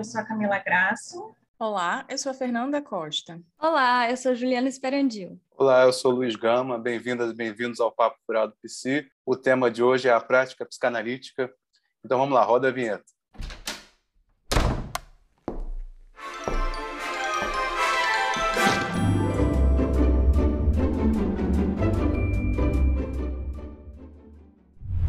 eu sou a Camila Graço. Olá, eu sou a Fernanda Costa. Olá, eu sou Juliana Esperandil. Olá, eu sou Luiz Gama. Bem-vindas e bem-vindos ao Papo Furado Psi. O tema de hoje é a prática psicanalítica. Então vamos lá, roda a vinheta.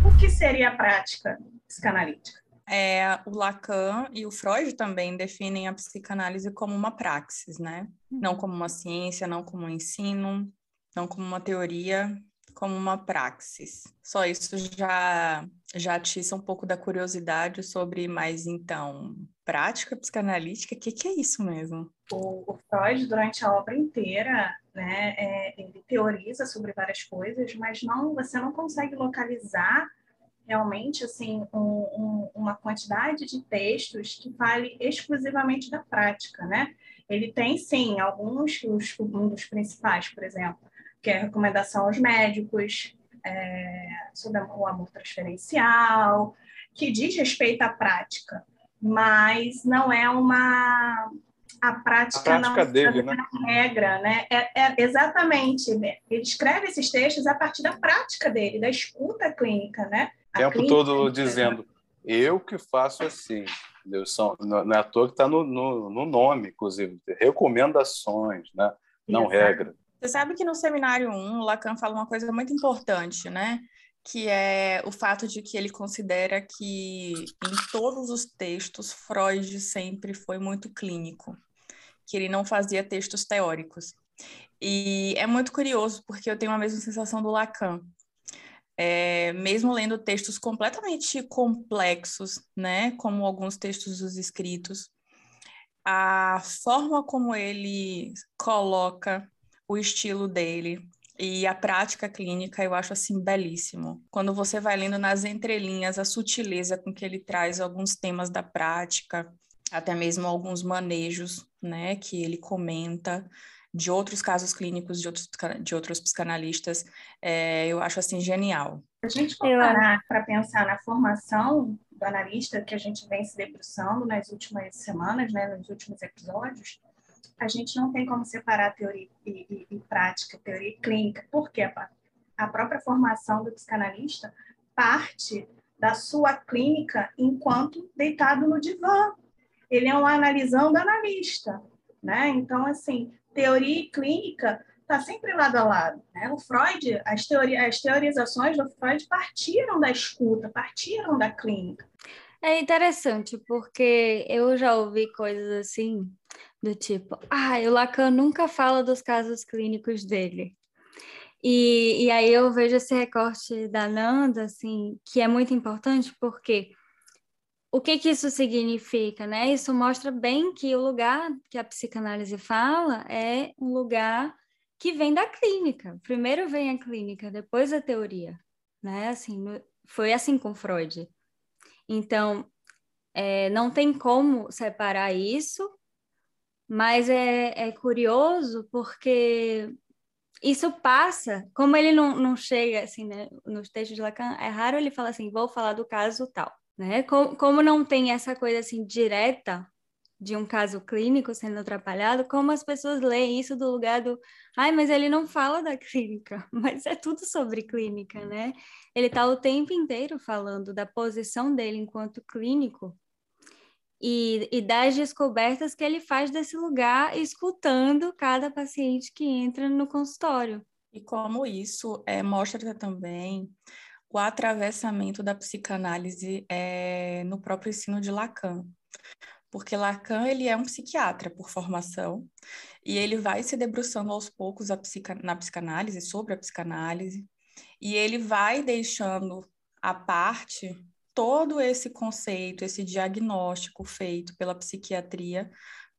O que seria a prática psicanalítica? É, o Lacan e o Freud também definem a psicanálise como uma praxis, né? Não como uma ciência, não como um ensino, não como uma teoria, como uma praxis. Só isso já já atiça um pouco da curiosidade sobre, mas então, prática psicanalítica, o que, que é isso mesmo? O, o, Freud, durante a obra inteira, né, é, ele teoriza sobre várias coisas, mas não, você não consegue localizar realmente assim um, um, uma quantidade de textos que fale exclusivamente da prática, né? Ele tem sim alguns, os, um dos principais, por exemplo, que é a recomendação aos médicos é, sobre o amor transferencial, que diz respeito à prática, mas não é uma a prática, a prática não dele, né? regra, né? É, é, exatamente. Ele escreve esses textos a partir da prática dele, da escuta clínica, né? O tempo todo dizendo, eu que faço assim. São, não é à toa que está no, no, no, nome, inclusive, recomendações, né? não Exato. regra. Você sabe que no seminário 1, o Lacan fala uma coisa muito importante, né? Que é o fato de que ele considera que em todos os textos Freud sempre foi muito clínico, que ele não fazia textos teóricos. E é muito curioso, porque eu tenho a mesma sensação do Lacan. É, mesmo lendo textos completamente complexos, né, como alguns textos dos escritos, a forma como ele coloca o estilo dele e a prática clínica eu acho assim belíssimo. Quando você vai lendo nas entrelinhas a sutileza com que ele traz alguns temas da prática, até mesmo alguns manejos, né, que ele comenta de outros casos clínicos de outros, de outros psicanalistas, é, eu acho assim genial. A gente parar para pensar na formação do analista que a gente vem se debruçando nas últimas semanas, né, nos últimos episódios, a gente não tem como separar teoria e, e, e prática, teoria e clínica, porque a, a própria formação do psicanalista parte da sua clínica enquanto deitado no divã. Ele é um analisando analista, né? Então, assim, teoria e clínica está sempre lado a lado. Né? O Freud, as, teoria, as teorizações do Freud partiram da escuta, partiram da clínica. É interessante, porque eu já ouvi coisas assim, do tipo, ah, o Lacan nunca fala dos casos clínicos dele. E, e aí eu vejo esse recorte da Nanda, assim, que é muito importante, porque o que que isso significa, né? Isso mostra bem que o lugar que a psicanálise fala é um lugar que vem da clínica. Primeiro vem a clínica, depois a teoria, né? Assim, foi assim com Freud. Então, é, não tem como separar isso, mas é, é curioso porque isso passa, como ele não, não chega assim, né, nos textos de Lacan, é raro ele falar assim, vou falar do caso tal, né? Como, como não tem essa coisa assim direta de um caso clínico sendo atrapalhado, como as pessoas leem isso do lugar do, ai, mas ele não fala da clínica, mas é tudo sobre clínica, né? Ele está o tempo inteiro falando da posição dele enquanto clínico e, e das descobertas que ele faz desse lugar, escutando cada paciente que entra no consultório. E como isso é, mostra também o atravessamento da psicanálise é, no próprio ensino de Lacan. Porque Lacan ele é um psiquiatra por formação e ele vai se debruçando aos poucos psica, na psicanálise, sobre a psicanálise, e ele vai deixando à parte todo esse conceito, esse diagnóstico feito pela psiquiatria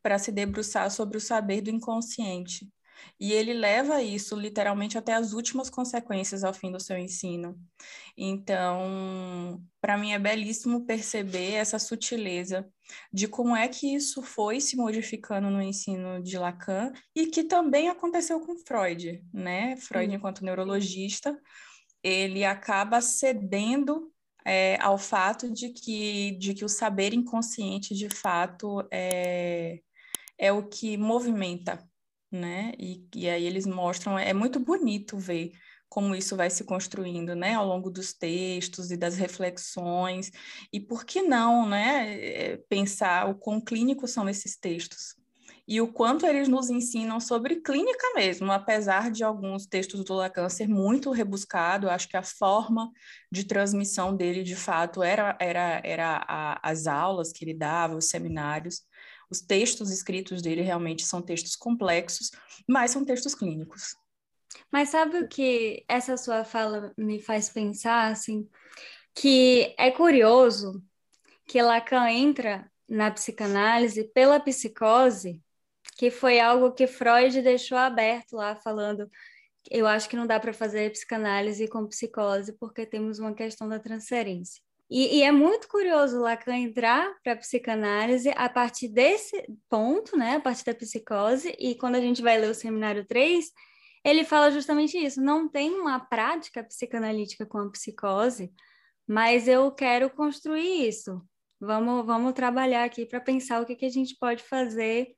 para se debruçar sobre o saber do inconsciente. E ele leva isso literalmente até as últimas consequências ao fim do seu ensino. Então, para mim é belíssimo perceber essa sutileza de como é que isso foi se modificando no ensino de Lacan e que também aconteceu com Freud, né? Freud, enquanto neurologista, ele acaba cedendo é, ao fato de que, de que o saber inconsciente, de fato, é, é o que movimenta, né? E, e aí eles mostram, é muito bonito ver como isso vai se construindo, né, ao longo dos textos e das reflexões, e por que não, né, é, pensar o quão clínicos são esses textos, e o quanto eles nos ensinam sobre clínica mesmo, apesar de alguns textos do Lacan ser muito rebuscado, acho que a forma de transmissão dele, de fato, era, era, era a, as aulas que ele dava, os seminários, os textos escritos dele realmente são textos complexos, mas são textos clínicos. Mas sabe o que essa sua fala me faz pensar, assim, que é curioso que Lacan entra na psicanálise pela psicose que foi algo que Freud deixou aberto lá, falando eu acho que não dá para fazer psicanálise com psicose porque temos uma questão da transferência. E, e é muito curioso Lacan entrar para a psicanálise a partir desse ponto, né, a partir da psicose, e quando a gente vai ler o seminário 3, ele fala justamente isso, não tem uma prática psicanalítica com a psicose, mas eu quero construir isso. Vamos, vamos trabalhar aqui para pensar o que, que a gente pode fazer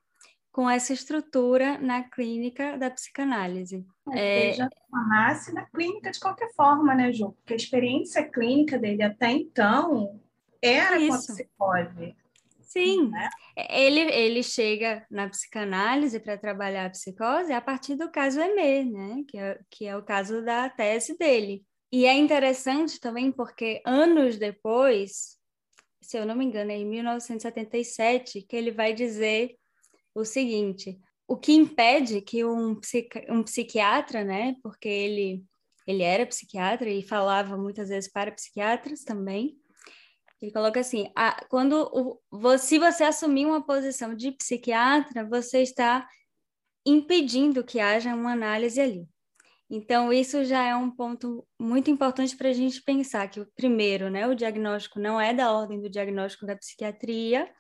com essa estrutura na clínica da psicanálise. É, é... já nasce na clínica de qualquer forma, né, Ju? Porque a experiência clínica dele até então era Isso. com a psicose. Sim, né? ele, ele chega na psicanálise para trabalhar a psicose a partir do caso EME, né? Que é, que é o caso da tese dele. E é interessante também porque anos depois, se eu não me engano, é em 1977, que ele vai dizer o seguinte: o que impede que um, psiqui um psiquiatra, né, porque ele, ele era psiquiatra e falava muitas vezes para psiquiatras também, ele coloca assim: a, quando o, se você assumir uma posição de psiquiatra, você está impedindo que haja uma análise ali. Então, isso já é um ponto muito importante para a gente pensar que, primeiro, né, o diagnóstico não é da ordem do diagnóstico da psiquiatria,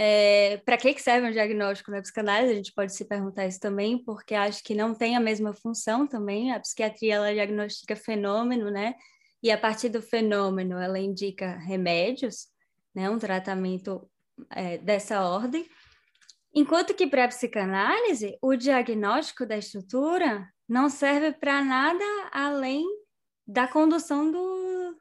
é, para que, serve um diagnóstico na psicanálise? A gente pode se perguntar isso também, porque acho que não tem a mesma função também. A psiquiatria ela diagnostica fenômeno, né? E a partir do fenômeno ela indica remédios, né? Um tratamento é, dessa ordem. Enquanto que para a psicanálise, o diagnóstico da estrutura não serve para nada além da condução do,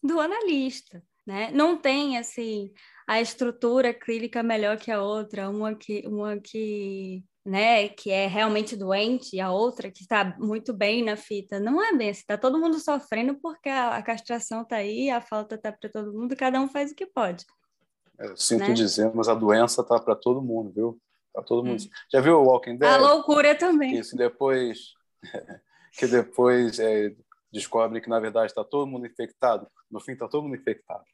do analista, né? Não tem, assim, a estrutura clínica melhor que a outra, uma que, uma que, né, que é realmente doente e a outra que está muito bem na fita. Não é bem assim, está todo mundo sofrendo porque a, a castração está aí, a falta está para todo mundo, cada um faz o que pode. Eu é, sinto né? dizer, mas a doença está para todo mundo, viu? Para todo mundo. Hum. Já viu o Walking Dead? A loucura também. Isso depois que depois é, descobre que na verdade está todo mundo infectado. No fim está todo mundo infectado.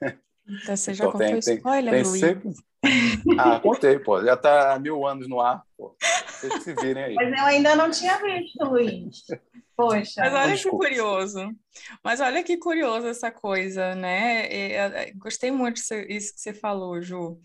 Então, você já então, contou tem, spoiler, tem, tem sempre... Ah, contei, pô. Já está há mil anos no ar, pô. Vocês se virem aí. Mas eu ainda não tinha visto, Luiz. Poxa. Mas olha que curioso. Mas olha que curioso essa coisa, né? Gostei muito disso que você falou, Ju.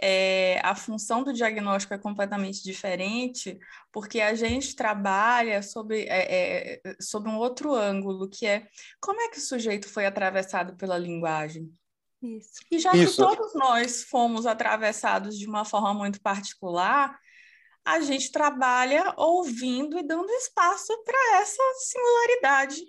É, a função do diagnóstico é completamente diferente, porque a gente trabalha sobre, é, é, sobre um outro ângulo, que é como é que o sujeito foi atravessado pela linguagem? Isso. E já Isso. que todos nós fomos atravessados de uma forma muito particular, a gente trabalha ouvindo e dando espaço para essa singularidade.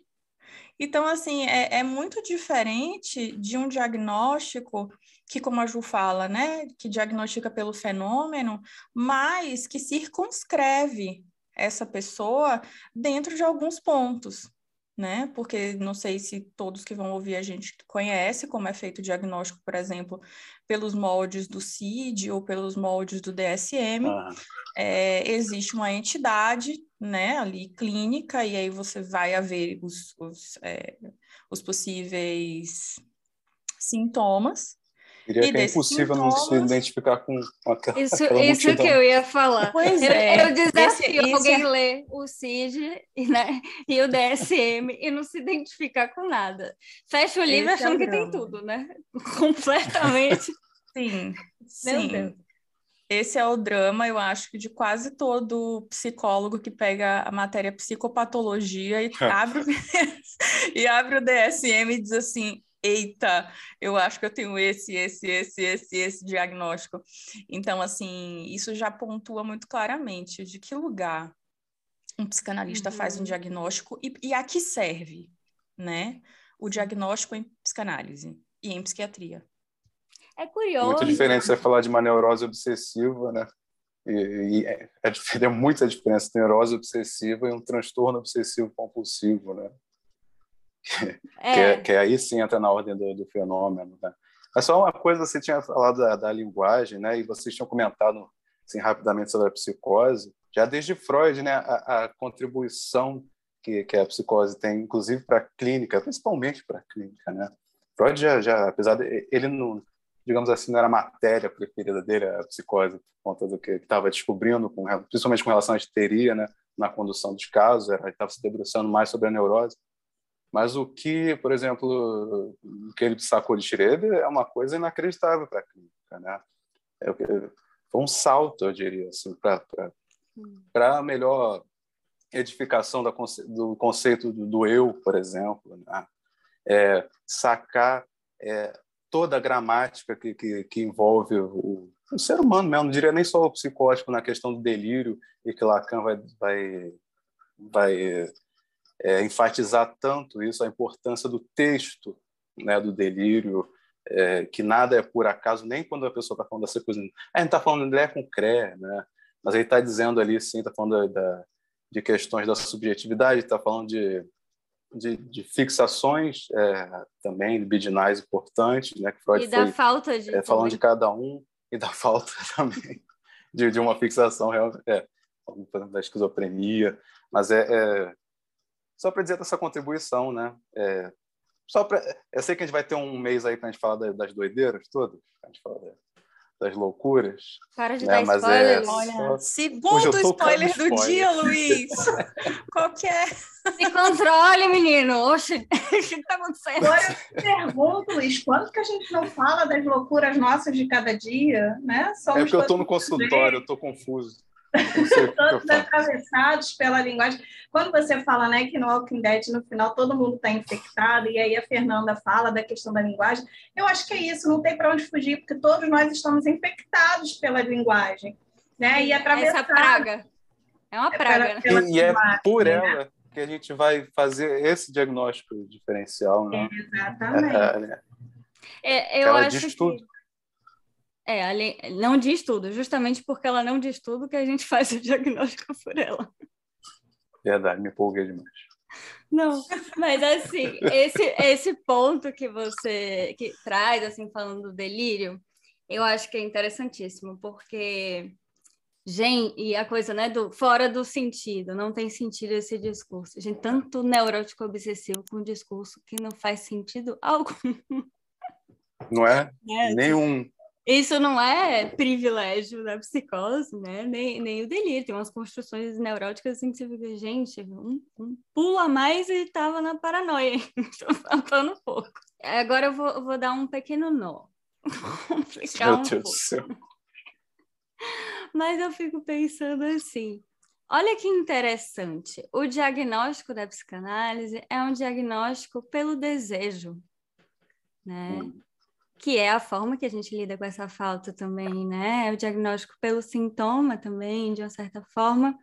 Então, assim, é, é, muito diferente de um diagnóstico que, como a Ju fala, né, que diagnostica pelo fenômeno, mas que circunscreve essa pessoa dentro de alguns pontos né? Porque não sei se todos que vão ouvir a gente conhece como é feito o diagnóstico, por exemplo, pelos moldes do CID ou pelos moldes do DSM. Ah. É, existe uma entidade, né, ali clínica, e aí você vai haver os, os, é, os possíveis sintomas, Diria que é impossível sintomas... não se identificar com aquela Isso, isso que eu ia falar. Pois eu, é. eu desafio esse, alguém esse... ler o CID né, e o DSM e não se identificar com nada. Fecha o livro esse é achando é que tem tudo, né? Completamente. Sim, sim. esse é o drama, eu acho, de quase todo psicólogo que pega a matéria psicopatologia e abre, e abre o DSM e diz assim: eita, eu acho que eu tenho esse, esse, esse, esse, esse diagnóstico. Então, assim, isso já pontua muito claramente de que lugar um psicanalista uhum. faz um diagnóstico e, e a que serve, né? O diagnóstico em psicanálise e em psiquiatria. É curioso. Muito diferente você falar de uma neurose obsessiva, né? E, e é, é, é muita diferença neurose obsessiva e um transtorno obsessivo compulsivo, né? É. Que, é, que aí sim entra na ordem do, do fenômeno, né? Mas só uma coisa, você tinha falado da, da, linguagem, né? E vocês tinham comentado assim, rapidamente sobre a psicose. Já desde Freud, né? A, a contribuição que, que a psicose tem, inclusive para a clínica, principalmente para a clínica, né? Freud já, já, apesar de ele não, digamos assim, não era a matéria preferida dele, a psicose, por conta do que estava descobrindo, com, principalmente com relação à histeria, né? Na condução dos casos, ele estava se debruçando mais sobre a neurose. Mas o que, por exemplo, o que ele sacou de Schroeder é uma coisa inacreditável para a clínica, né? É, foi um salto, eu diria, assim, para a melhor edificação da, do conceito do, do, eu, por exemplo, né? é, sacar é, toda a gramática que, que, que envolve o, o, ser humano mesmo, não diria nem só o psicótico na questão do delírio e que Lacan vai, vai, vai é, enfatizar tanto isso, a importância do texto, né, do delírio, é, que nada é por acaso, nem quando a pessoa está falando dessa coisa. A gente está falando de Lé com Cré, né? mas ele está dizendo ali, sim, está falando da, da, de questões da subjetividade, está falando de, de, de fixações é, também, bidinais importantes, né? que Freud e da foi, falta de. É, falando de cada um, e da falta também de, de uma fixação real, é, da esquizofrenia, mas é, é só para dizer dessa contribuição, né? É, só para, eu sei que a gente vai ter um mês aí para a gente falar das doideiras todas, a gente fala das loucuras. Para de né? dar Mas é spoiler. É Olha, segundo spoiler do spoiler. dia, Luiz. Qualquer. É? Se controle, menino. Oxe, o que está acontecendo? Agora eu pergunto, Luiz, quando que a gente não fala das loucuras nossas de cada dia, né? Somos é porque eu estou no consultório, eu estou confuso. Todos atravessados pela linguagem. Quando você fala né, que no Walking Dead, no final, todo mundo está infectado, e aí a Fernanda fala da questão da linguagem, eu acho que é isso, não tem para onde fugir, porque todos nós estamos infectados pela linguagem. Né? E atravessados. Essa praga. É uma praga. É pela, pela e, é por né? ela que a gente vai fazer esse diagnóstico diferencial. Né? Exatamente. É, é, eu ela acho diz que... tudo é, não diz tudo, justamente porque ela não diz tudo que a gente faz o diagnóstico por ela. Verdade, me empolguei demais. Não, mas assim, esse, esse ponto que você que traz, assim, falando do delírio, eu acho que é interessantíssimo, porque, gente, e a coisa, né, do fora do sentido, não tem sentido esse discurso. Gente, tanto neurótico obsessivo com um discurso que não faz sentido algum. Não é? é Nenhum. Isso não é privilégio da psicose, né? Nem, nem o delírio. Tem umas construções neuróticas assim que você fica, gente, um, um pulo a mais e estava na paranoia. Estou faltando um pouco. Agora eu vou, eu vou dar um pequeno nó. Complicar Meu um Deus pouco. do céu. Mas eu fico pensando assim. Olha que interessante. O diagnóstico da psicanálise é um diagnóstico pelo desejo, né? Hum que é a forma que a gente lida com essa falta também, né? É o diagnóstico pelo sintoma também, de uma certa forma.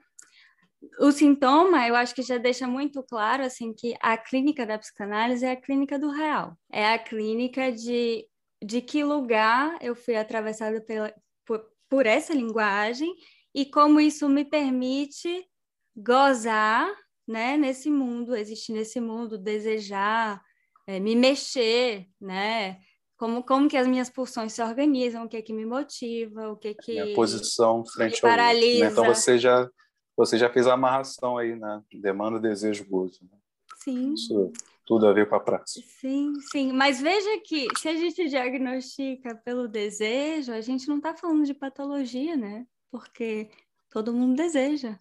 O sintoma, eu acho que já deixa muito claro, assim, que a clínica da psicanálise é a clínica do real. É a clínica de, de que lugar eu fui atravessada pela, por, por essa linguagem e como isso me permite gozar, né, nesse mundo, existir nesse mundo, desejar, é, me mexer, né, como, como que as minhas pulsões se organizam, o que é que me motiva, o que é que Minha posição frente ao paralisa. Né? Então você já você já fez a amarração aí, né? Demanda, desejo, gozo. Né? Sim. Isso tudo a ver com a prática. Sim, sim. Mas veja que se a gente diagnostica pelo desejo, a gente não está falando de patologia, né? Porque todo mundo deseja.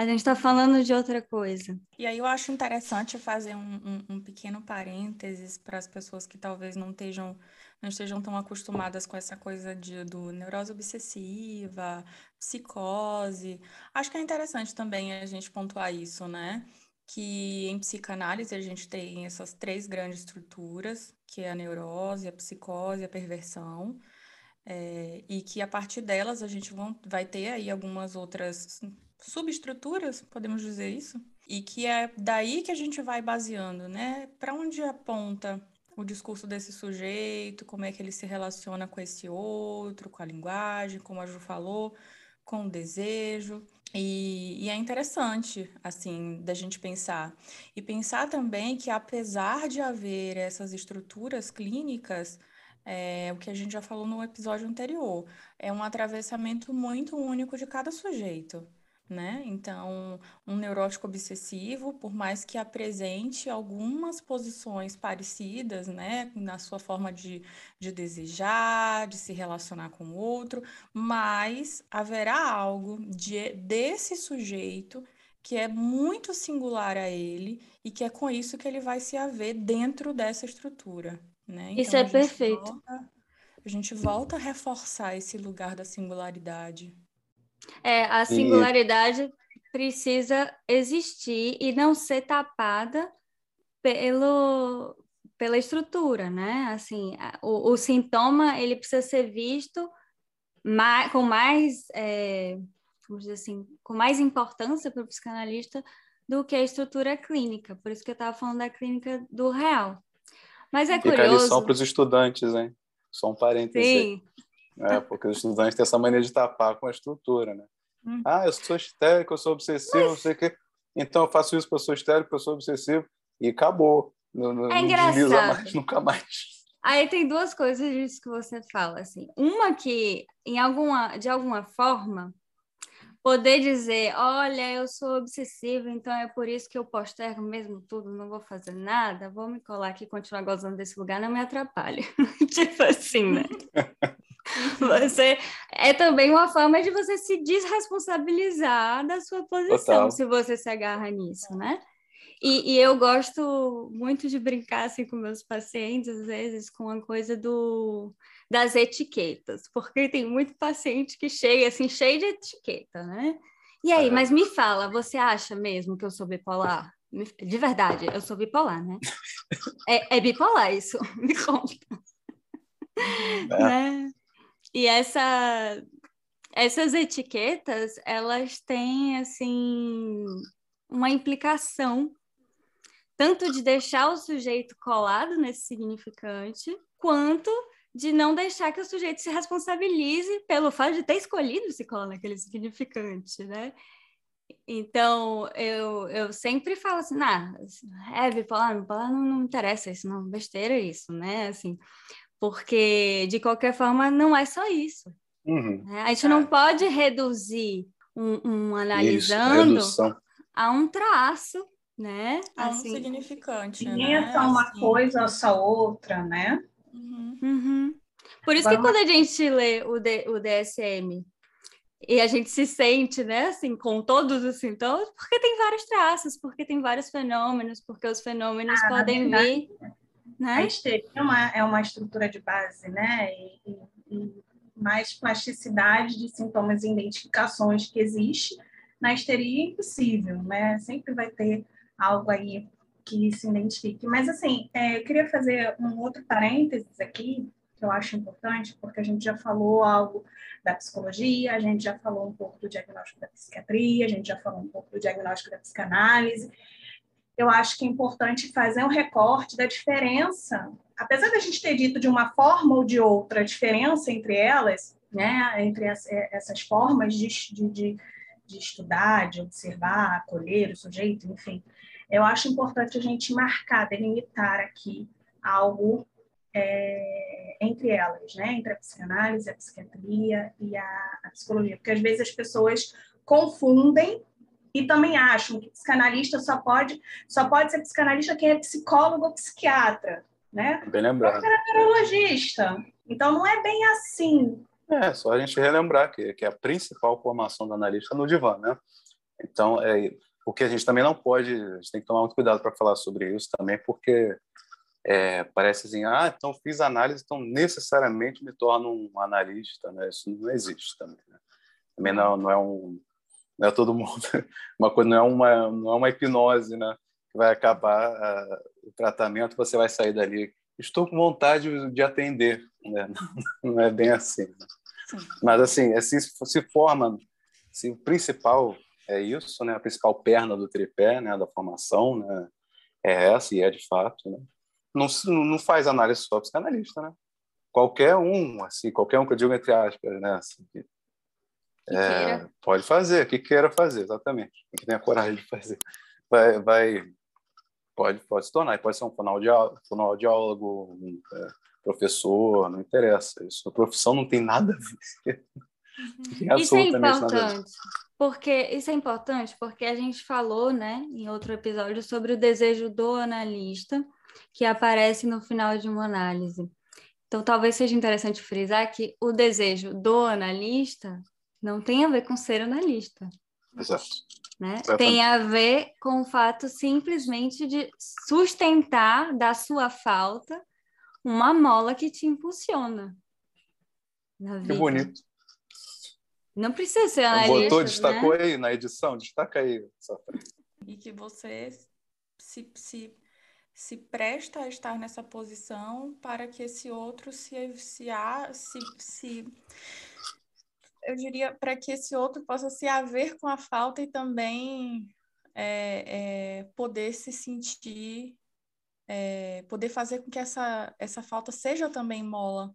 A gente está falando de outra coisa. E aí eu acho interessante fazer um, um, um pequeno parênteses para as pessoas que talvez não estejam não estejam tão acostumadas com essa coisa de, do neurose obsessiva, psicose. Acho que é interessante também a gente pontuar isso, né? Que em psicanálise a gente tem essas três grandes estruturas, que é a neurose, a psicose a perversão. É, e que a partir delas a gente vão, vai ter aí algumas outras subestruturas, podemos dizer isso, e que é daí que a gente vai baseando, né? Para onde aponta o discurso desse sujeito, como é que ele se relaciona com esse outro, com a linguagem, como a Ju falou, com o desejo. E, e, é interessante, assim, da gente pensar. E pensar também que, apesar de haver essas estruturas clínicas, é, o que a gente já falou no episódio anterior, é um atravessamento muito único de cada sujeito né? Então, um neurótico obsessivo, por mais que apresente algumas posições parecidas, né, na sua forma de, de desejar, de se relacionar com o outro, mas haverá algo de, desse sujeito que é muito singular a ele e que é com isso que ele vai se haver dentro dessa estrutura, né? Então, isso é perfeito. Volta, a gente volta a reforçar esse lugar da singularidade. É, a singularidade e... precisa existir e não ser tapada pelo, pela estrutura, né? Assim, o, o sintoma ele precisa ser visto mais, com mais, é, vamos dizer assim, com mais importância para o psicanalista do que a estrutura clínica. Por isso que eu estava falando da clínica do real. Mas é Fica curioso. Lição para os estudantes, hein? Só um parênteses. Sim. Aí. É, porque os estudantes têm essa maneira de tapar com a estrutura, né? Hum. Ah, eu sou histérico, eu sou obsessivo, não sei o quê. Então eu faço isso porque eu sou histérico, eu sou obsessivo e acabou. Não, não, é engraçado. Não mais, nunca mais. Aí tem duas coisas disso que você fala, assim. Uma que, em alguma, de alguma forma, poder dizer, olha, eu sou obsessiva, então é por isso que eu postergo mesmo tudo, não vou fazer nada, vou me colar aqui e continuar gozando desse lugar, não me atrapalhe. tipo assim, né? Você é também uma forma de você se desresponsabilizar da sua posição, Total. se você se agarra nisso, né? E, e, eu gosto muito de brincar assim com meus pacientes, às vezes, com a coisa do das etiquetas, porque tem muito paciente que chega assim, cheio de etiqueta, né? E aí, mas me fala, você acha mesmo que eu sou bipolar? De verdade, eu sou bipolar, né? É, é bipolar isso, me conta. É. Né? E essa, essas etiquetas, elas têm, assim, uma implicação tanto de deixar o sujeito colado nesse significante, quanto de não deixar que o sujeito se responsabilize pelo fato de ter escolhido se colar naquele significante, né? Então, eu, eu sempre falo assim, ah, é bipolar, bipolar não, não interessa isso, não, besteira isso, né? Assim, porque de qualquer forma não é só isso. Uhum. Né? A gente não pode reduzir um, um analisando isso, a um traço, né? A assim, um significante. Nem né? é só uma assim. coisa ou só outra, né? Uhum. Uhum. Por isso Vamos... que quando a gente lê o, D, o DSM e a gente se sente, né, assim, com todos os sintomas, porque tem vários traços, porque tem vários fenômenos, porque os fenômenos ah, podem vir né? A histeria é uma, é uma estrutura de base, né? E, e, e mais plasticidade de sintomas e identificações que existe na histeria é impossível, né? Sempre vai ter algo aí que se identifique. Mas, assim, é, eu queria fazer um outro parênteses aqui, que eu acho importante, porque a gente já falou algo da psicologia, a gente já falou um pouco do diagnóstico da psiquiatria, a gente já falou um pouco do diagnóstico da psicanálise, eu acho que é importante fazer um recorte da diferença, apesar da gente ter dito de uma forma ou de outra a diferença entre elas, né, entre as, é, essas formas de, de, de estudar, de observar, acolher o sujeito, enfim, eu acho importante a gente marcar, delimitar aqui algo é, entre elas, né? entre a psicanálise, a psiquiatria e a, a, psicologia, porque às vezes as pessoas confundem e também acham que psicanalista só pode, só pode ser psicanalista quem é psicólogo ou psiquiatra, né? Bem lembrado. Neurologista. Então, não é bem assim. É, só a gente relembrar que, que é a principal formação do analista no divã, né? Então, é, o que a gente também não pode, a gente tem que tomar muito cuidado para falar sobre isso também, porque é, parece assim, ah, então fiz análise, então necessariamente me torno um analista, né? Isso não existe também. Né? Também não, não é um, não é todo mundo, uma coisa não é uma, não é uma hipnose, né? Que vai acabar uh, o tratamento, você vai sair dali. Estou com vontade de atender, né? Não, não é bem assim. Né? Mas assim, assim se forma, assim, o principal é isso, né? A principal perna do tripé, né? Da formação, né? É essa e é de fato, né? Não, não faz análise só psicanalista, né? Qualquer um, assim, qualquer um que eu digo entre aspas, né? Assim, é, pode fazer, que queira fazer, exatamente. Que tenha coragem de fazer. Vai, vai, pode, pode se tornar, pode ser um fonoaudiólogo, um é, professor, não interessa. Isso, a profissão não tem nada a ver. Uhum. Isso é importante, porque isso é importante porque a gente falou, né, em outro episódio sobre o desejo do analista que aparece no final de uma análise. Então, talvez seja interessante frisar que o desejo do analista não tem a ver com ser analista. Exato. Né? Tem a ver com o fato simplesmente de sustentar da sua falta uma mola que te impulsiona. Que bonito. Não precisa ser analista. Botou, destacou né? aí na edição, destaca aí. E que você se, se, se presta a estar nessa posição para que esse outro se, se, se, se eu diria, para que esse outro possa se haver com a falta e também é, é, poder se sentir, é, poder fazer com que essa, essa falta seja também mola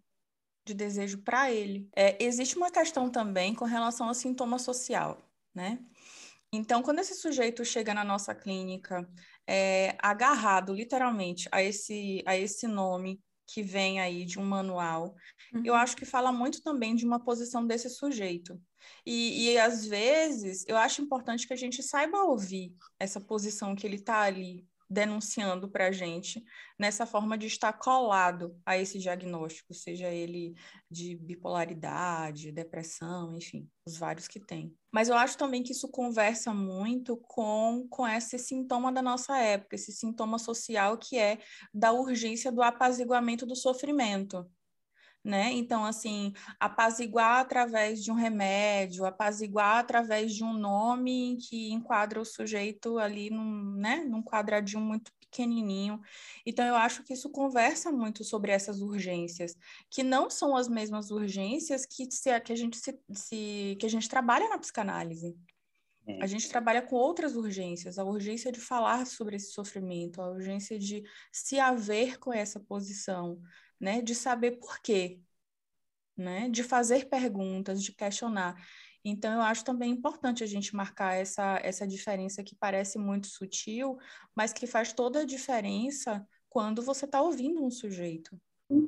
de desejo para ele. É, existe uma questão também com relação ao sintoma social, né? Então, quando esse sujeito chega na nossa clínica é, agarrado literalmente a esse, a esse nome que vem aí de um manual, uhum. eu acho que fala muito também de uma posição desse sujeito. E, e às vezes eu acho importante que a gente saiba ouvir essa posição que ele está ali denunciando para a gente nessa forma de estar colado a esse diagnóstico, seja ele de bipolaridade, depressão, enfim, os vários que tem. Mas eu acho também que isso conversa muito com, com esse sintoma da nossa época, esse sintoma social que é da urgência do apaziguamento do sofrimento né? Então, assim, apaziguar através de um remédio, apaziguar através de um nome que enquadra o sujeito ali num, né, num quadradinho muito pequenininho. Então, eu acho que isso conversa muito sobre essas urgências, que não são as mesmas urgências que, se, que, a, gente se, se, que a gente trabalha na psicanálise. A gente trabalha com outras urgências, a urgência de falar sobre esse sofrimento, a urgência de se haver com essa posição, né? De saber por quê, né? De fazer perguntas, de questionar. Então, eu acho também importante a gente marcar essa, essa diferença que parece muito sutil, mas que faz toda a diferença quando você está ouvindo um sujeito.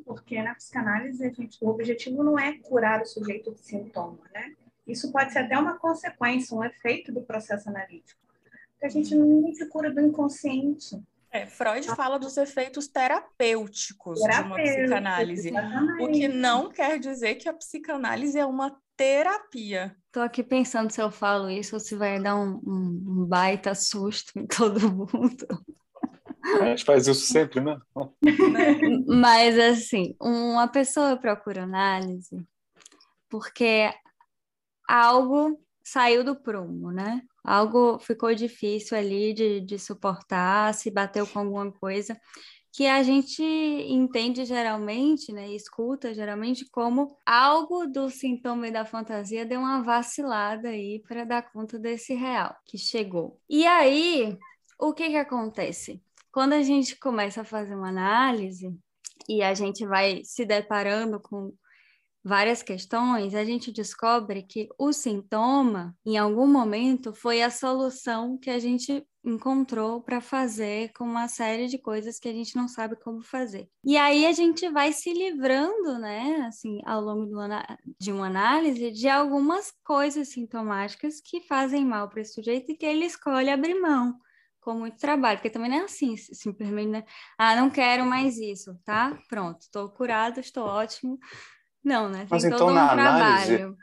Porque na psicanálise, a gente, o objetivo não é curar o sujeito do sintoma, né? Isso pode ser até uma consequência, um efeito do processo analítico. Porque a gente não se cura do inconsciente. É, Freud fala dos efeitos terapêuticos de uma psicanálise, exatamente. o que não quer dizer que a psicanálise é uma terapia. Tô aqui pensando se eu falo isso ou se vai dar um, um, um baita susto em todo mundo. A gente faz isso sempre, né? Mas, assim, uma pessoa procura análise porque algo saiu do prumo, né? Algo ficou difícil ali de, de suportar, se bateu com alguma coisa, que a gente entende geralmente, né, escuta geralmente como algo do sintoma e da fantasia deu uma vacilada aí para dar conta desse real que chegou. E aí, o que que acontece? Quando a gente começa a fazer uma análise e a gente vai se deparando com várias questões, a gente descobre que o sintoma, em algum momento, foi a solução que a gente encontrou para fazer com uma série de coisas que a gente não sabe como fazer. E aí a gente vai se livrando, né, assim, ao longo de uma análise, de algumas coisas sintomáticas que fazem mal para esse sujeito e que ele escolhe abrir mão com muito trabalho, porque também não é assim, simplesmente, né? Ah, não quero mais isso, tá? Pronto, estou curado, estou ótimo, não, né? Tem Mas então, um na análise, trabalho.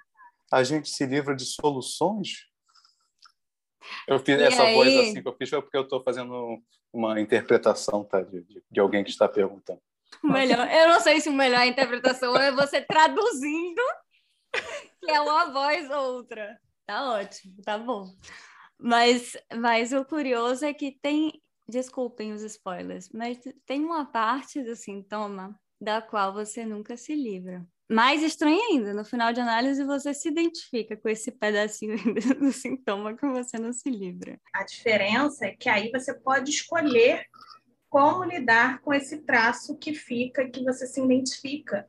a gente se livra de soluções? Eu fiz e essa aí... voz assim que eu fiz foi porque eu estou fazendo uma interpretação tá, de, de alguém que está perguntando. Melhor, eu não sei se melhor interpretação é você traduzindo, que é uma voz ou outra. Tá ótimo, tá bom. Mas, mas o curioso é que tem, desculpem os spoilers, mas tem uma parte do sintoma da qual você nunca se livra. Mais estranho ainda, no final de análise você se identifica com esse pedacinho do sintoma que você não se livra. A diferença é que aí você pode escolher como lidar com esse traço que fica, que você se identifica.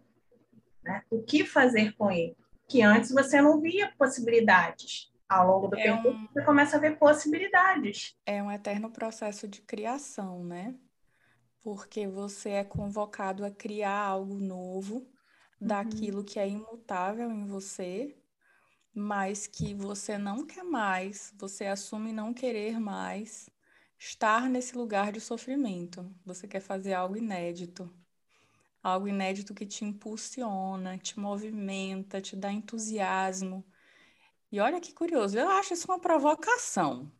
Né? O que fazer com ele? Que antes você não via possibilidades. Ao longo do é tempo, um... você começa a ver possibilidades. É um eterno processo de criação, né? Porque você é convocado a criar algo novo. Daquilo que é imutável em você, mas que você não quer mais, você assume não querer mais estar nesse lugar de sofrimento. Você quer fazer algo inédito. Algo inédito que te impulsiona, te movimenta, te dá entusiasmo. E olha que curioso, eu acho isso uma provocação.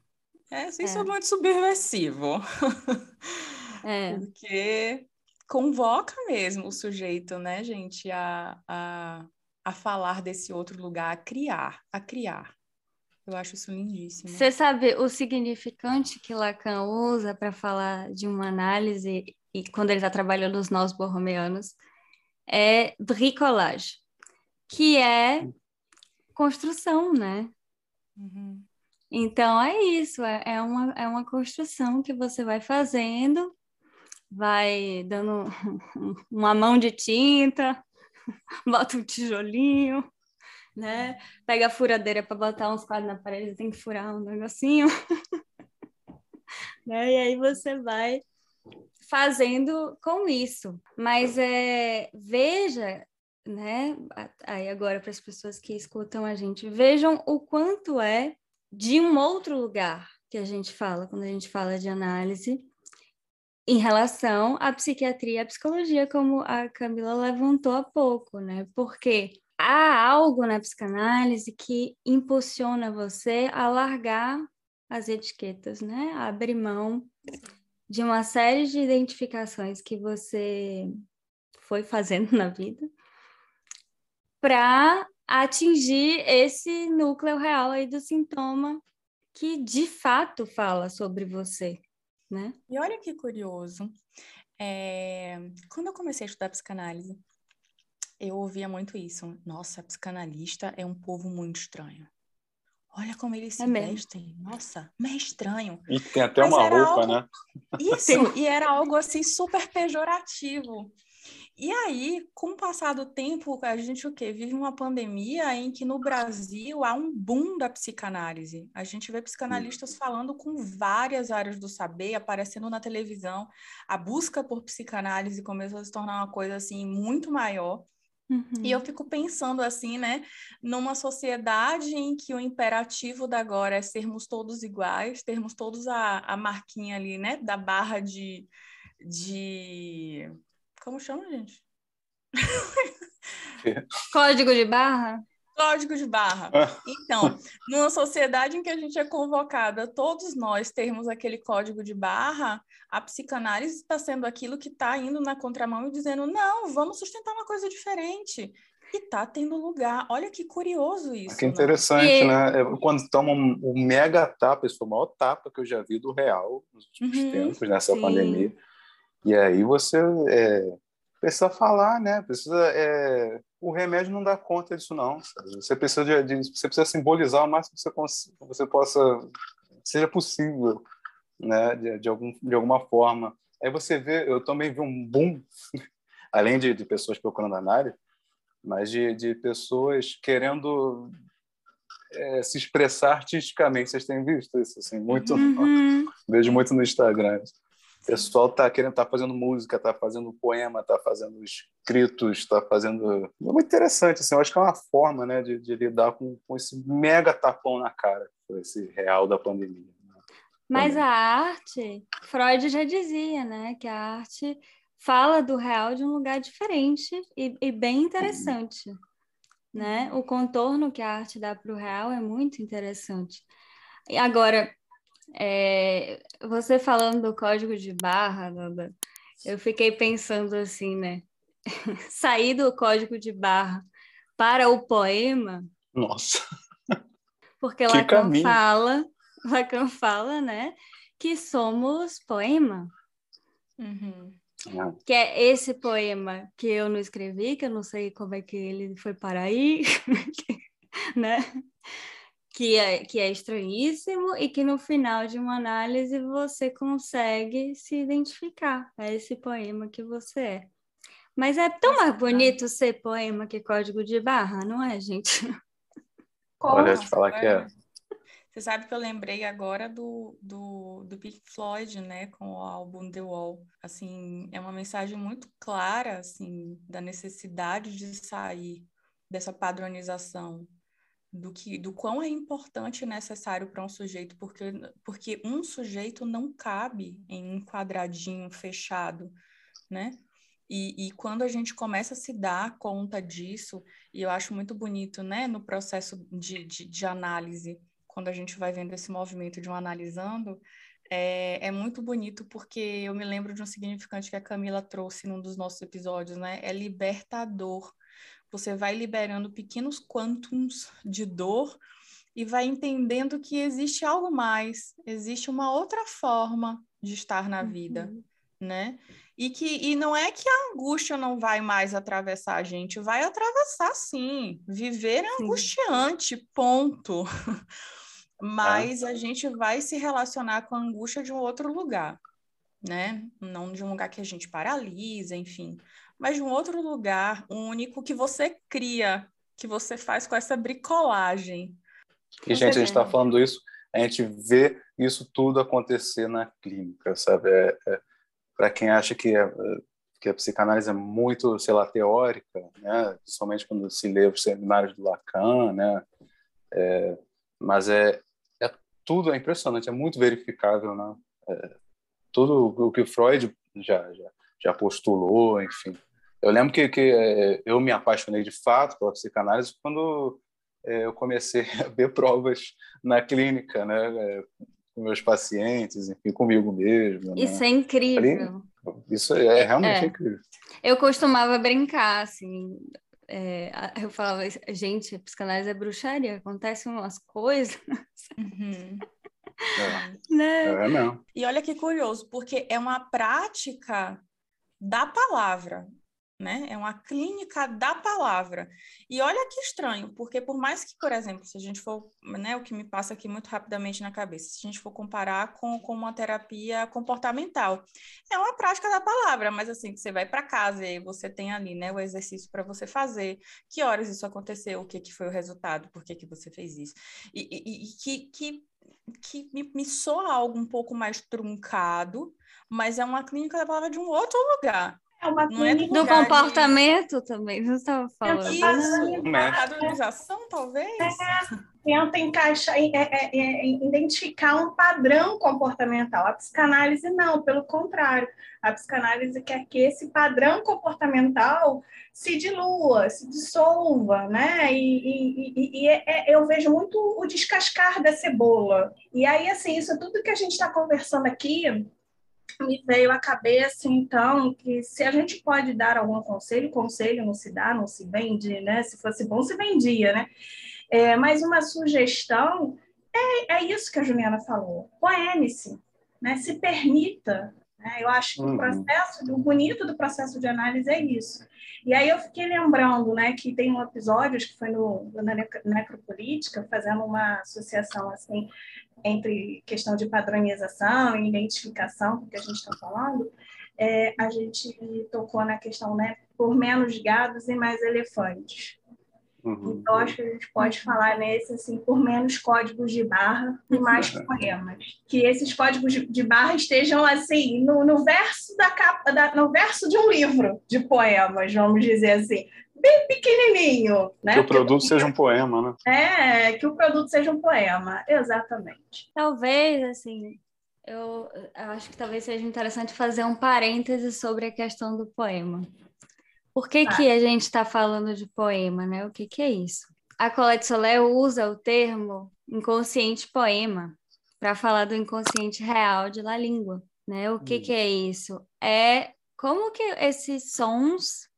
É, isso é, é muito subversivo. É. Porque convoca mesmo o sujeito, né, gente, a, a, a falar desse outro lugar, a criar, a criar. Eu acho isso lindíssimo. Você sabe o significante que Lacan usa para falar de uma análise e quando ele está trabalhando os nós borromeanos é bricolage, que é construção, né? Uhum. Então é isso, é, é, uma, é uma construção que você vai fazendo, vai dando uma mão de tinta, bota um tijolinho, né? Pega a furadeira para botar uns quadros na parede, tem que furar um negocinho. né? E aí você vai fazendo com isso. Mas é, veja, né? Aí agora para as pessoas que escutam a gente, vejam o quanto é de um outro lugar que a gente fala quando a gente fala de análise em relação à psiquiatria e à psicologia, como a Camila levantou há pouco, né? Porque há algo na psicanálise que impulsiona você a largar as etiquetas, né? A abrir mão de uma série de identificações que você foi fazendo na vida para atingir esse núcleo real aí do sintoma que de fato fala sobre você, né? E olha que curioso, é... quando eu comecei a estudar psicanálise, eu ouvia muito isso. Nossa, psicanalista é um povo muito estranho. Olha como eles se é vestem. Nossa, meio estranho. E tem até Mas uma roupa, algo... né? Isso, e era algo assim super pejorativo. E aí, com o passar do tempo, a gente o quê? Vive uma pandemia em que no Brasil há um boom da psicanálise. A gente vê psicanalistas falando com várias áreas do saber, aparecendo na televisão. A busca por psicanálise começou a se tornar uma coisa assim muito maior. Uhum. E eu fico pensando assim, né, numa sociedade em que o imperativo da agora é sermos todos iguais, termos todos a, a marquinha ali, né, da barra de, de... Como chama, gente? Código de barra? Código de barra. Ah. Então, numa sociedade em que a gente é convocada, todos nós termos aquele código de barra, a psicanálise está sendo aquilo que está indo na contramão e dizendo: não, vamos sustentar uma coisa diferente. E está tendo lugar. Olha que curioso isso. Que né? interessante, né? né? Quando toma um, um, mega tapa, esse foi o maior tapa que eu já vi do real nos últimos uhum, tempos, nessa sim. pandemia. E aí você é, precisa falar, né? Precisa é, o remédio não dá conta disso não. Sabe? Você precisa de, de, você precisa simbolizar o máximo que você, você possa seja possível, né? De, de, algum, de alguma forma. Aí você vê, eu também vi um boom, além de, de pessoas procurando análise, mas de, de pessoas querendo é, se expressar artisticamente. Vocês têm visto isso assim muito? Uhum. Vejo muito no Instagram. O pessoal está querendo, tá fazendo música, está fazendo poema, está fazendo escritos, está fazendo. É muito interessante, assim, eu acho que é uma forma né, de, de lidar com, com esse mega tapão na cara, esse real da pandemia. Né? Mas a arte, Freud já dizia, né, que a arte fala do real de um lugar diferente e, e bem interessante. Né? O contorno que a arte dá para o real é muito interessante. E agora, é, você falando do código de barra, Nanda, eu fiquei pensando assim, né? Sair do código de barra para o poema. Nossa. Porque Lacan fala, Lacan fala, né, que somos poema. Uhum. Que é esse poema que eu não escrevi, que eu não sei como é que ele foi para aí, né? Que é, que é estranhíssimo e que no final de uma análise você consegue se identificar. É esse poema que você é. Mas é tão mais bonito ser poema que código de barra, não é, gente? Olha, te falar que é. Você sabe que eu lembrei agora do, do, do Pink Floyd, né, com o álbum The Wall. Assim, é uma mensagem muito clara, assim, da necessidade de sair dessa padronização, do que do quão é importante e necessário para um sujeito, porque, porque um sujeito não cabe em um quadradinho fechado, né? E, e, quando a gente começa a se dar conta disso, e eu acho muito bonito, né, no processo de, de, de análise, quando a gente vai vendo esse movimento de um analisando, é, é, muito bonito porque eu me lembro de um significante que a Camila trouxe num dos nossos episódios, né? É libertador. Você vai liberando pequenos quantums de dor e vai entendendo que existe algo mais, existe uma outra forma de estar na vida, uhum. né? E que e não é que a angústia não vai mais atravessar a gente, vai atravessar sim. Viver é angustiante, ponto. mas a gente vai se relacionar com a angústia de um outro lugar, né? Não de um lugar que a gente paralisa, enfim, mas de um outro lugar único que você cria, que você faz com essa bricolagem. E, gente, a gente está falando isso, a gente vê isso tudo acontecer na clínica, sabe? É, é, Para quem acha que, é, que a psicanálise é muito, sei lá, teórica, né? principalmente quando se lê os seminários do Lacan, né? É, mas é, tudo é impressionante, é muito verificável, né? Tudo o que o Freud já, já, já postulou, enfim. Eu lembro que, que é, eu me apaixonei de fato pela psicanálise quando é, eu comecei a ver provas na clínica, né? É, com meus pacientes, enfim, comigo mesmo. Né? Isso né? é incrível. Isso é, é realmente é. incrível. Eu costumava brincar, assim, é, eu falava, gente, psicanálise é bruxaria, acontecem umas coisas. Uhum. É. Né? É, não. E olha que curioso, porque é uma prática da palavra né? É uma clínica da palavra. E olha que estranho, porque por mais que, por exemplo, se a gente for, né, o que me passa aqui muito rapidamente na cabeça, se a gente for comparar com, com uma terapia comportamental, é uma prática da palavra, mas assim, você vai para casa e você tem ali, né, o exercício para você fazer, que horas isso aconteceu, o que, que foi o resultado, por que, que você fez isso. E, e, e que, que, que me, me soa algo um pouco mais truncado, mas é uma clínica da palavra de um outro lugar. É uma não é do, do comportamento de... também, você estava falando. Isso, né? padronização, talvez? É, tenta encaixar, é, é, é, identificar um padrão comportamental. A psicanálise não, pelo contrário. A psicanálise quer que esse padrão comportamental se dilua, se dissolva, né? E, e, e, e é, é, eu vejo muito o descascar da cebola. E aí, assim, isso tudo que a gente está conversando aqui me veio à cabeça, então, que se a gente pode dar algum conselho, conselho não se dá, não se vende, né? Se fosse bom, se vendia, né? É, mas uma sugestão é, é isso que a Juliana falou. Poeme-se, né? se permita. Né? Eu acho que uhum. o processo, o bonito do processo de análise é isso. E aí eu fiquei lembrando né, que tem um episódio, acho que foi no, na Necropolítica, fazendo uma associação assim entre questão de padronização e identificação, que a gente está falando, é, a gente tocou na questão, né, por menos gados e mais elefantes. Uhum. Então, acho que a gente pode falar nesse, assim, por menos códigos de barra e mais uhum. poemas. Que esses códigos de barra estejam, assim, no, no verso da capa, da, no verso de um livro de poemas, vamos dizer assim bem pequenininho, né? Que o produto que, seja um poema, né? É, que o produto seja um poema, exatamente. Talvez, assim, eu, eu acho que talvez seja interessante fazer um parêntese sobre a questão do poema. Por que, que a gente está falando de poema, né? O que, que é isso? A Colette Soler usa o termo inconsciente poema. para falar do inconsciente real de La Língua, né? O que, hum. que é isso? É como que esses sons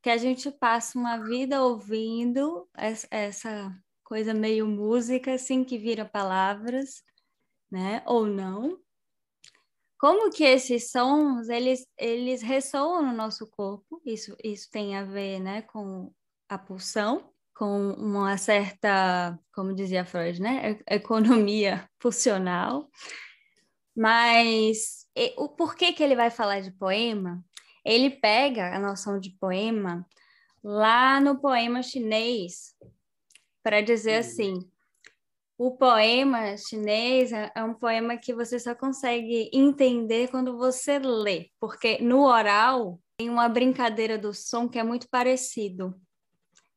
que a gente passa uma vida ouvindo essa coisa meio música, assim, que vira palavras, né? Ou não. Como que esses sons, eles, eles ressoam no nosso corpo, isso, isso tem a ver, né, com a pulsão, com uma certa, como dizia Freud, né, economia pulsional. Mas e, o porquê que ele vai falar de poema? Ele pega a noção de poema lá no poema chinês para dizer assim: o poema chinês é, é um poema que você só consegue entender quando você lê, porque no oral tem uma brincadeira do som que é muito parecido.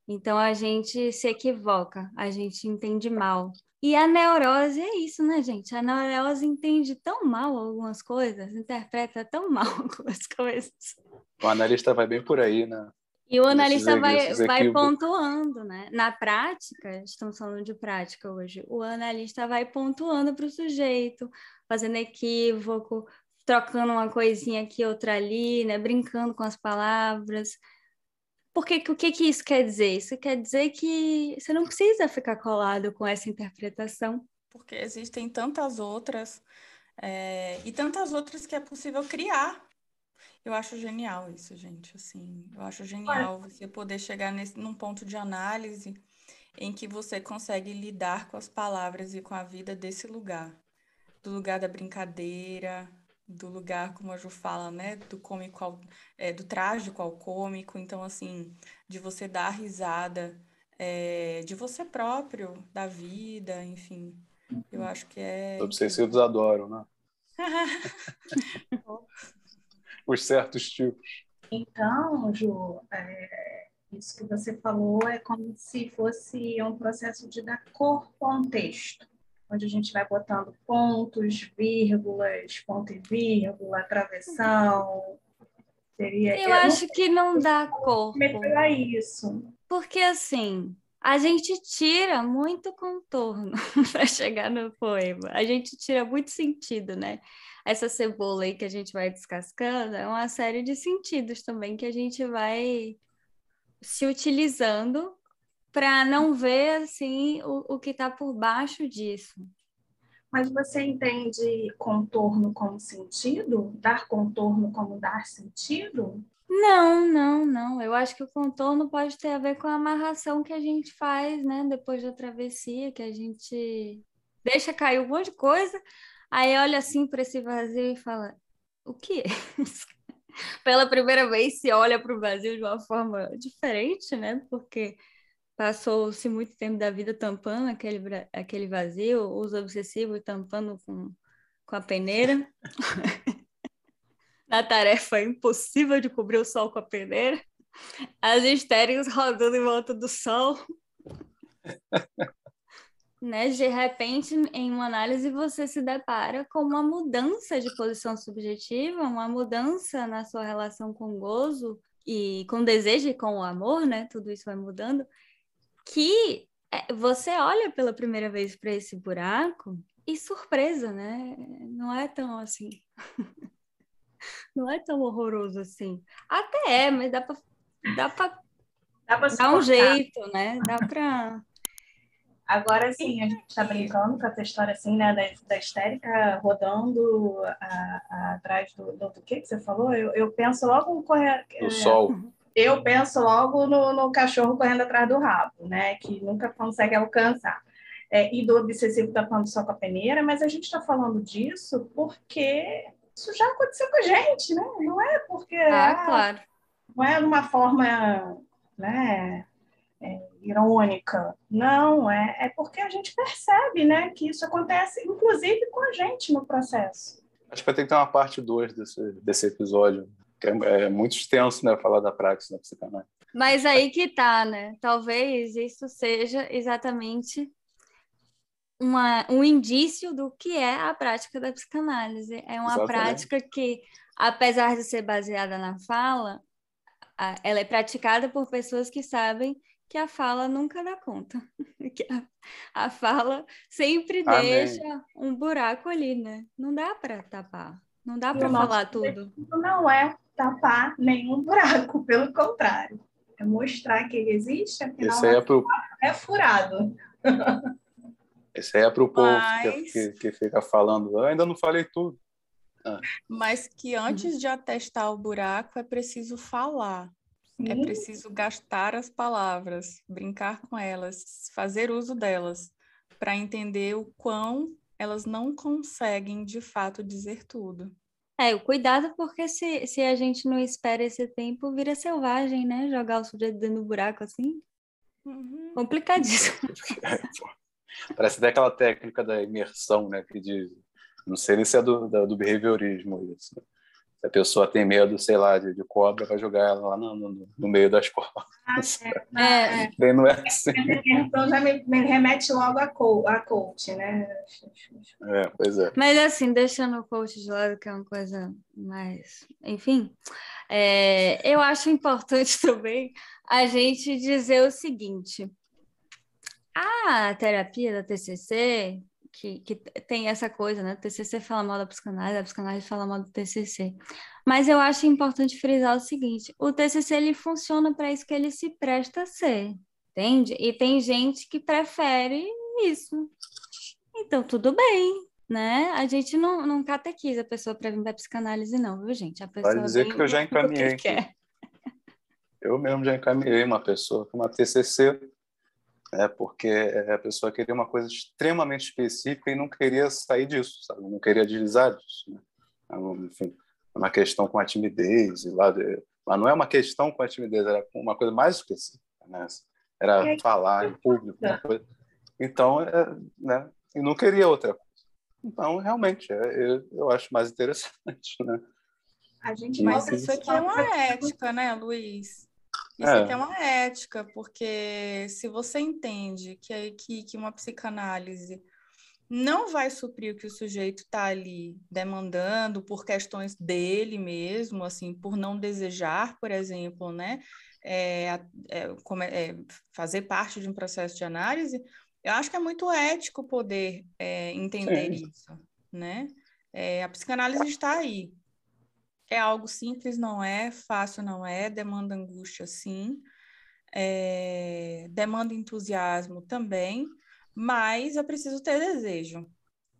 Então a gente se equivoca, a gente entende mal. E a neurose é isso, né, gente? A neurose entende tão mal algumas coisas, interpreta tão mal algumas coisas. O analista vai bem por aí, né? E o analista vai, vai pontuando, né? Na prática, estamos falando de prática hoje, o analista vai pontuando para o sujeito, fazendo equívoco, trocando uma coisinha aqui, outra ali, né? Brincando com as palavras. Porque o que, que isso quer dizer? Isso quer dizer que você não precisa ficar colado com essa interpretação. Porque existem tantas outras, é, e tantas outras que é possível criar. Eu acho genial isso, gente. Assim, eu acho genial você poder chegar nesse, num ponto de análise em que você consegue lidar com as palavras e com a vida desse lugar. Do lugar da brincadeira, do lugar, como a Ju fala, né, do cômico ao, é, do trágico ao cômico, então, assim, de você dar risada é, de você próprio, da vida, enfim, eu acho que é... Obsessivos adoram, né? Os certos tipos. Então, Ju, é, isso que você falou é como se fosse um processo de dar corpo a um texto onde a gente vai botando pontos, vírgulas, ponto e vírgula, travessão. Seria, eu, eu acho que não dá corpo. Melhorar isso. Porque assim, a gente tira muito contorno para chegar no poema. A gente tira muito sentido, né? Essa cebola aí que a gente vai descascando é uma série de sentidos também que a gente vai se utilizando para não ver assim o, o que está por baixo disso. Mas você entende contorno como sentido? Dar contorno como dar sentido? Não, não, não. Eu acho que o contorno pode ter a ver com a amarração que a gente faz, né? Depois da travessia, que a gente deixa cair um monte de coisa, aí olha assim para esse vazio e fala: o que? Pela primeira vez se olha para o vazio de uma forma diferente, né? Porque passou-se muito tempo da vida tampando aquele, aquele vazio, os obsessivos tampando com, com a peneira. Na tarefa impossível de cobrir o sol com a peneira. As histéricas rodando em volta do sol. né? De repente, em uma análise, você se depara com uma mudança de posição subjetiva, uma mudança na sua relação com o gozo e com o desejo e com o amor, né? Tudo isso vai mudando que é, você olha pela primeira vez para esse buraco e surpresa, né? Não é tão assim. Não é tão horroroso assim. Até é, mas dá para dá para dá dar um jeito, né? Dá para Agora sim, a gente está brincando com essa história assim, né, da, da histérica rodando a, a, atrás do, do, do que que você falou? Eu, eu penso logo no correr... É, sol eu penso logo no, no, cachorro correndo atrás do rabo, né? Que nunca consegue alcançar. É, e do obsessivo tapando só com a peneira, mas a gente está falando disso porque isso já aconteceu com a gente, né? Não é porque. Ah, ah claro. Não é de uma forma né, é, irônica. Não, é, é porque a gente percebe né, que isso acontece, inclusive, com a gente no processo. Acho que vai ter que ter uma parte 2 desse, desse episódio é, é muito extenso, né, falar da praxis na psicanálise. Mas aí que tá, né? Talvez isso seja exatamente uma, um indício do que é a prática da psicanálise. É uma exatamente. prática que, apesar de ser baseada na fala, ela é praticada por pessoas que sabem que a fala nunca dá conta. que a, a fala sempre Amém. deixa um buraco ali, né? Não dá para tapar. Não dá para falar tudo. Não é tapar nenhum buraco, pelo contrário. É mostrar que ele existe, afinal Esse aí é, pro... é furado. Esse aí é para o povo Mas... que, que, fica falando, eu ainda não falei tudo. Ah. Mas que antes de atestar o buraco é preciso falar. É Sim. É preciso gastar as palavras, brincar com elas, fazer uso delas, para entender o quão elas não conseguem de fato dizer tudo. É, o cuidado porque se, se a gente não espera esse tempo, vira selvagem, né? Jogar o sujeito dentro do buraco assim. Uhum. Complicadíssimo. Parece até aquela técnica da imersão, né? Que diz, não sei nem se é do, do, do behaviorismo isso. A pessoa tem medo, sei lá, de, de cobra, vai jogar ela lá no, no, no meio das cobras. Ah, é, é. Bem, não é assim. Então já me, me remete logo a, co a coach, né? É, pois é. Mas assim, deixando o coach de lado, que é uma coisa mais. Enfim, é, eu acho importante também a gente dizer o seguinte. A terapia da TCC que, que tem essa coisa, né? O TCC fala mal da psicanálise, a psicanálise fala mal do TCC. Mas eu acho importante frisar o seguinte: o TCC ele funciona para isso que ele se presta a ser, entende? E tem gente que prefere isso. Então, tudo bem, né? A gente não, não catequiza a pessoa para vir da psicanálise, não, viu, gente? A pessoa Pode dizer que eu já encaminhei. Eu mesmo já encaminhei uma pessoa com uma TCC né? porque a pessoa queria uma coisa extremamente específica e não queria sair disso, sabe? não queria deslizar disso. Né? Então, enfim, é uma questão com a timidez, e lá de... mas não é uma questão com a timidez, era uma coisa mais específica. Né? Era é falar em público. Coisa... Então, é, né? e não queria outra coisa. Então, realmente, é, eu, eu acho mais interessante. Né? A gente, mas isso aqui é uma ética, né, Luiz? Isso é. aqui é uma ética, porque se você entende que, que, que uma psicanálise não vai suprir o que o sujeito está ali demandando por questões dele mesmo, assim, por não desejar, por exemplo, né, é, é, é, fazer parte de um processo de análise, eu acho que é muito ético poder é, entender Sim. isso, né? É, a psicanálise está aí, é algo simples, não é, fácil não é, demanda angústia sim, é, demanda entusiasmo também, mas é preciso ter desejo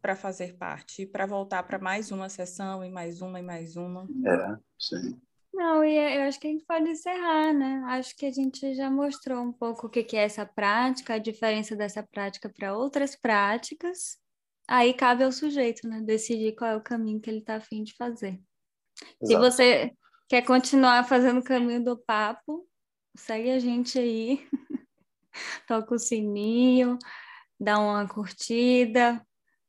para fazer parte, para voltar para mais uma sessão e mais uma e mais uma. É, sim. Não, e eu acho que a gente pode encerrar, né? Acho que a gente já mostrou um pouco o que é essa prática, a diferença dessa prática para outras práticas. Aí cabe ao sujeito, né? Decidir qual é o caminho que ele está afim de fazer. Exato. Se você quer continuar fazendo o caminho do papo, segue a gente aí, toca o sininho, dá uma curtida,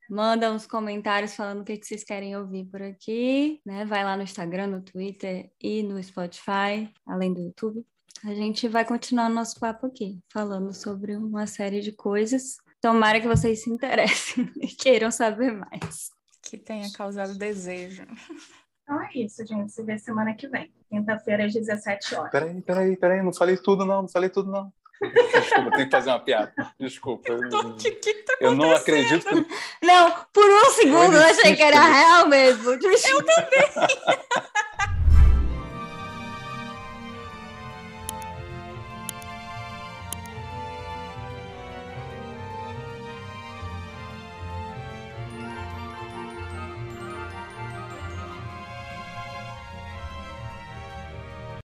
manda uns comentários falando o que, vocês querem ouvir por aqui, né? Vai lá no Instagram, no Twitter e no Spotify, além do YouTube. A gente vai continuar nosso papo aqui, falando sobre uma série de coisas. Tomara que vocês se interessem e queiram saber mais. Que tenha causado desejo. Então é isso, gente. Se vê semana que vem. Quinta-feira, às 17 horas. Peraí, peraí, peraí. Não falei tudo, não. Não falei tudo, não. Desculpa, tem que fazer uma piada. Desculpa. O que, que tá eu não acredito que... Não, por um segundo eu achei que era real mesmo. Eu também.